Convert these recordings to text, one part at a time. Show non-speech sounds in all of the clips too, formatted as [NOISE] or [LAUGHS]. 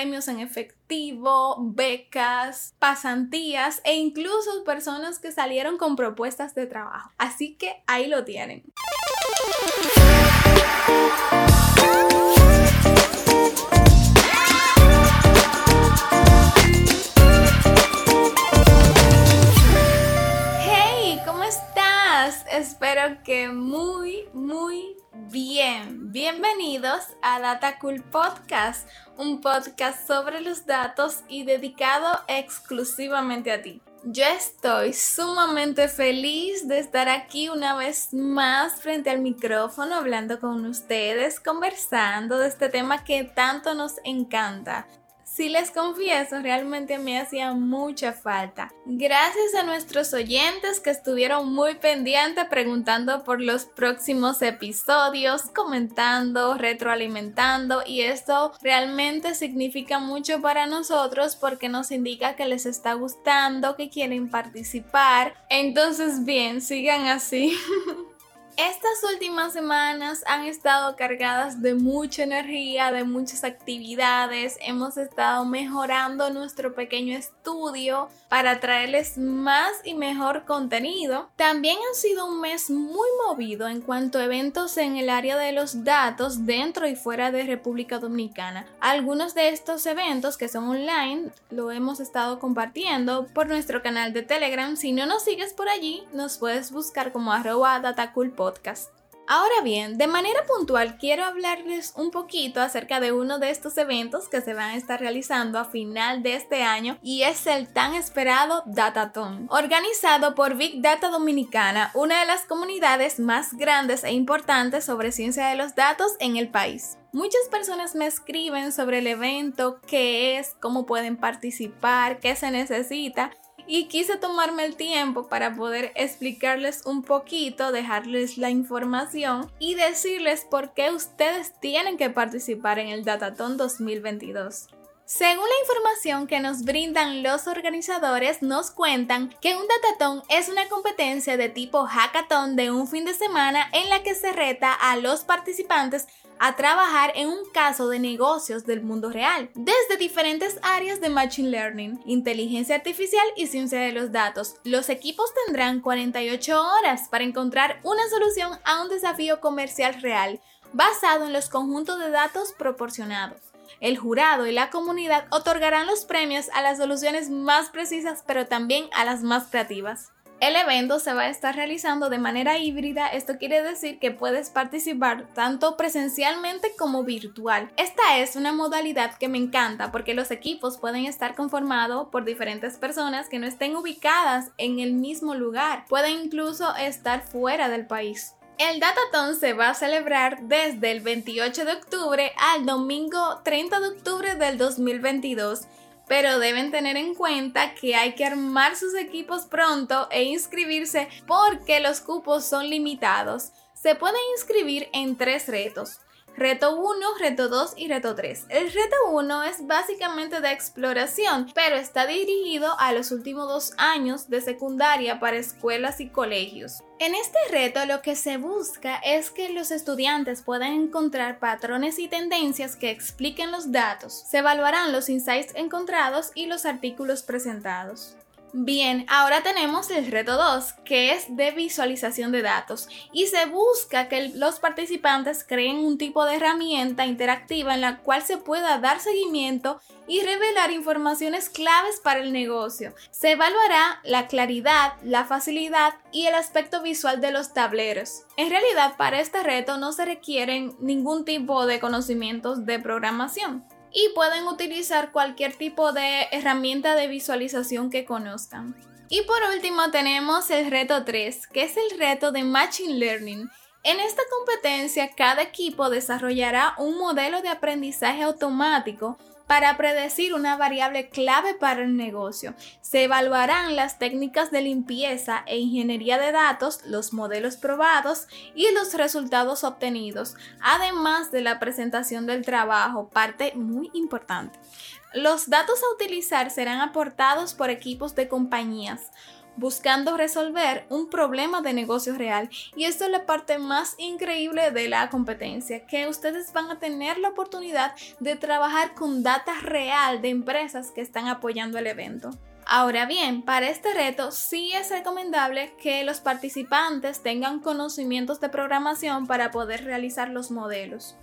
premios en efectivo, becas, pasantías e incluso personas que salieron con propuestas de trabajo. Así que ahí lo tienen. Muy, muy bien. Bienvenidos a Data Cool Podcast, un podcast sobre los datos y dedicado exclusivamente a ti. Yo estoy sumamente feliz de estar aquí una vez más frente al micrófono hablando con ustedes, conversando de este tema que tanto nos encanta, si les confieso, realmente me hacía mucha falta. Gracias a nuestros oyentes que estuvieron muy pendientes preguntando por los próximos episodios, comentando, retroalimentando y esto realmente significa mucho para nosotros porque nos indica que les está gustando, que quieren participar. Entonces, bien, sigan así. [LAUGHS] Estas últimas semanas han estado cargadas de mucha energía, de muchas actividades. Hemos estado mejorando nuestro pequeño estudio para traerles más y mejor contenido. También ha sido un mes muy movido en cuanto a eventos en el área de los datos dentro y fuera de República Dominicana. Algunos de estos eventos que son online lo hemos estado compartiendo por nuestro canal de Telegram. Si no nos sigues por allí, nos puedes buscar como arroba Ahora bien, de manera puntual quiero hablarles un poquito acerca de uno de estos eventos que se van a estar realizando a final de este año y es el tan esperado Dataton, organizado por Big Data Dominicana, una de las comunidades más grandes e importantes sobre ciencia de los datos en el país. Muchas personas me escriben sobre el evento, qué es, cómo pueden participar, qué se necesita y quise tomarme el tiempo para poder explicarles un poquito, dejarles la información y decirles por qué ustedes tienen que participar en el Dataton 2022. Según la información que nos brindan los organizadores, nos cuentan que un dataton es una competencia de tipo hackathon de un fin de semana en la que se reta a los participantes a trabajar en un caso de negocios del mundo real, desde diferentes áreas de Machine Learning, inteligencia artificial y ciencia de los datos. Los equipos tendrán 48 horas para encontrar una solución a un desafío comercial real basado en los conjuntos de datos proporcionados. El jurado y la comunidad otorgarán los premios a las soluciones más precisas pero también a las más creativas. El evento se va a estar realizando de manera híbrida, esto quiere decir que puedes participar tanto presencialmente como virtual. Esta es una modalidad que me encanta porque los equipos pueden estar conformados por diferentes personas que no estén ubicadas en el mismo lugar, pueden incluso estar fuera del país. El Dataton se va a celebrar desde el 28 de octubre al domingo 30 de octubre del 2022 pero deben tener en cuenta que hay que armar sus equipos pronto e inscribirse porque los cupos son limitados. Se pueden inscribir en tres retos. Reto 1, reto 2 y reto 3. El reto 1 es básicamente de exploración, pero está dirigido a los últimos dos años de secundaria para escuelas y colegios. En este reto lo que se busca es que los estudiantes puedan encontrar patrones y tendencias que expliquen los datos. Se evaluarán los insights encontrados y los artículos presentados. Bien, ahora tenemos el reto 2, que es de visualización de datos, y se busca que los participantes creen un tipo de herramienta interactiva en la cual se pueda dar seguimiento y revelar informaciones claves para el negocio. Se evaluará la claridad, la facilidad y el aspecto visual de los tableros. En realidad, para este reto no se requieren ningún tipo de conocimientos de programación y pueden utilizar cualquier tipo de herramienta de visualización que conozcan. Y por último tenemos el reto 3, que es el reto de Machine Learning. En esta competencia cada equipo desarrollará un modelo de aprendizaje automático para predecir una variable clave para el negocio. Se evaluarán las técnicas de limpieza e ingeniería de datos, los modelos probados y los resultados obtenidos, además de la presentación del trabajo, parte muy importante. Los datos a utilizar serán aportados por equipos de compañías buscando resolver un problema de negocio real. Y esto es la parte más increíble de la competencia, que ustedes van a tener la oportunidad de trabajar con data real de empresas que están apoyando el evento. Ahora bien, para este reto sí es recomendable que los participantes tengan conocimientos de programación para poder realizar los modelos.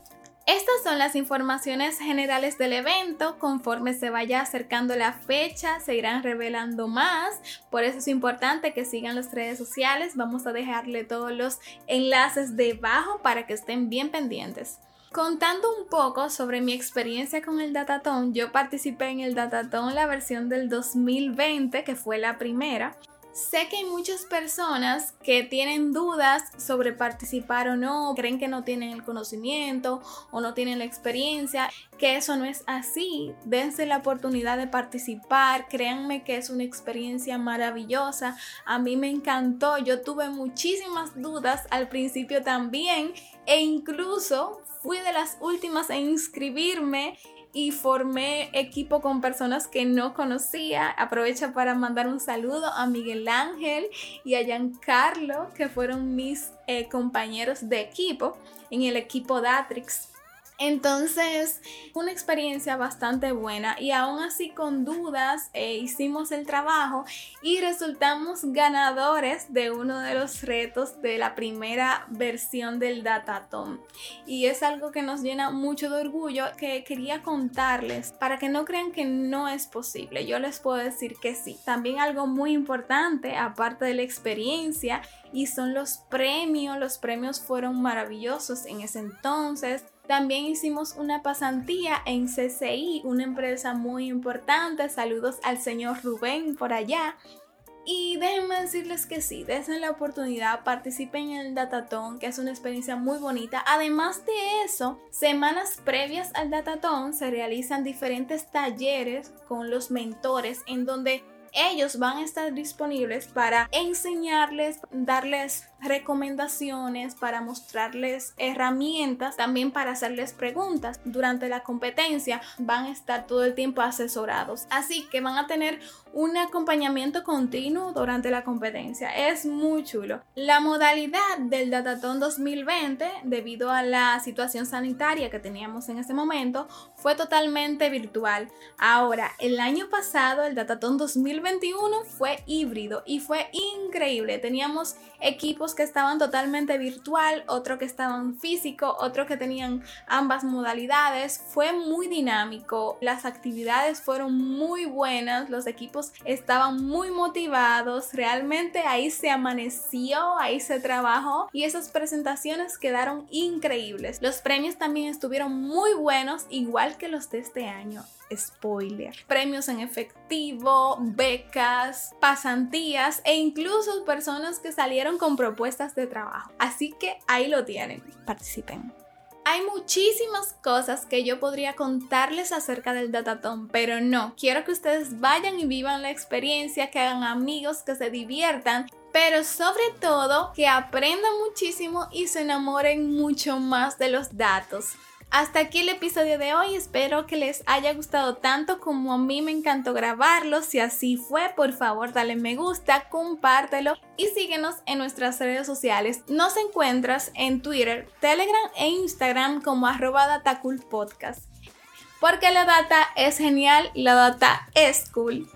Estas son las informaciones generales del evento. Conforme se vaya acercando la fecha, se irán revelando más. Por eso es importante que sigan las redes sociales. Vamos a dejarle todos los enlaces debajo para que estén bien pendientes. Contando un poco sobre mi experiencia con el Dataton, yo participé en el Dataton la versión del 2020, que fue la primera. Sé que hay muchas personas que tienen dudas sobre participar o no, creen que no tienen el conocimiento o no tienen la experiencia, que eso no es así. Dense la oportunidad de participar, créanme que es una experiencia maravillosa. A mí me encantó, yo tuve muchísimas dudas al principio también e incluso fui de las últimas en inscribirme y formé equipo con personas que no conocía. Aprovecho para mandar un saludo a Miguel Ángel y a Giancarlo, que fueron mis eh, compañeros de equipo en el equipo Datrix. Entonces, una experiencia bastante buena y aún así con dudas eh, hicimos el trabajo y resultamos ganadores de uno de los retos de la primera versión del Datatom. Y es algo que nos llena mucho de orgullo que quería contarles para que no crean que no es posible. Yo les puedo decir que sí. También algo muy importante, aparte de la experiencia, y son los premios. Los premios fueron maravillosos en ese entonces también hicimos una pasantía en CCI, una empresa muy importante. Saludos al señor Rubén por allá. Y déjenme decirles que sí, desde la oportunidad, participen en el Dataton, que es una experiencia muy bonita. Además de eso, semanas previas al Dataton se realizan diferentes talleres con los mentores en donde ellos van a estar disponibles para enseñarles, darles recomendaciones, para mostrarles herramientas, también para hacerles preguntas. Durante la competencia van a estar todo el tiempo asesorados. Así que van a tener un acompañamiento continuo durante la competencia. Es muy chulo. La modalidad del Dataton 2020, debido a la situación sanitaria que teníamos en ese momento, fue totalmente virtual. Ahora, el año pasado, el Dataton 2021 fue híbrido y fue increíble. Teníamos equipos que estaban totalmente virtual, otro que estaban físico, otro que tenían ambas modalidades. Fue muy dinámico, las actividades fueron muy buenas, los equipos estaban muy motivados, realmente ahí se amaneció, ahí se trabajó y esas presentaciones quedaron increíbles. Los premios también estuvieron muy buenos, igual que los de este año spoiler. Premios en efectivo, becas, pasantías e incluso personas que salieron con propuestas de trabajo. Así que ahí lo tienen. Participen. Hay muchísimas cosas que yo podría contarles acerca del Dataton, pero no, quiero que ustedes vayan y vivan la experiencia, que hagan amigos, que se diviertan, pero sobre todo que aprendan muchísimo y se enamoren mucho más de los datos. Hasta aquí el episodio de hoy, espero que les haya gustado tanto como a mí me encantó grabarlo. Si así fue, por favor dale me gusta, compártelo y síguenos en nuestras redes sociales. Nos encuentras en Twitter, Telegram e Instagram como arroba datacoolpodcast. Porque la data es genial, la data es cool.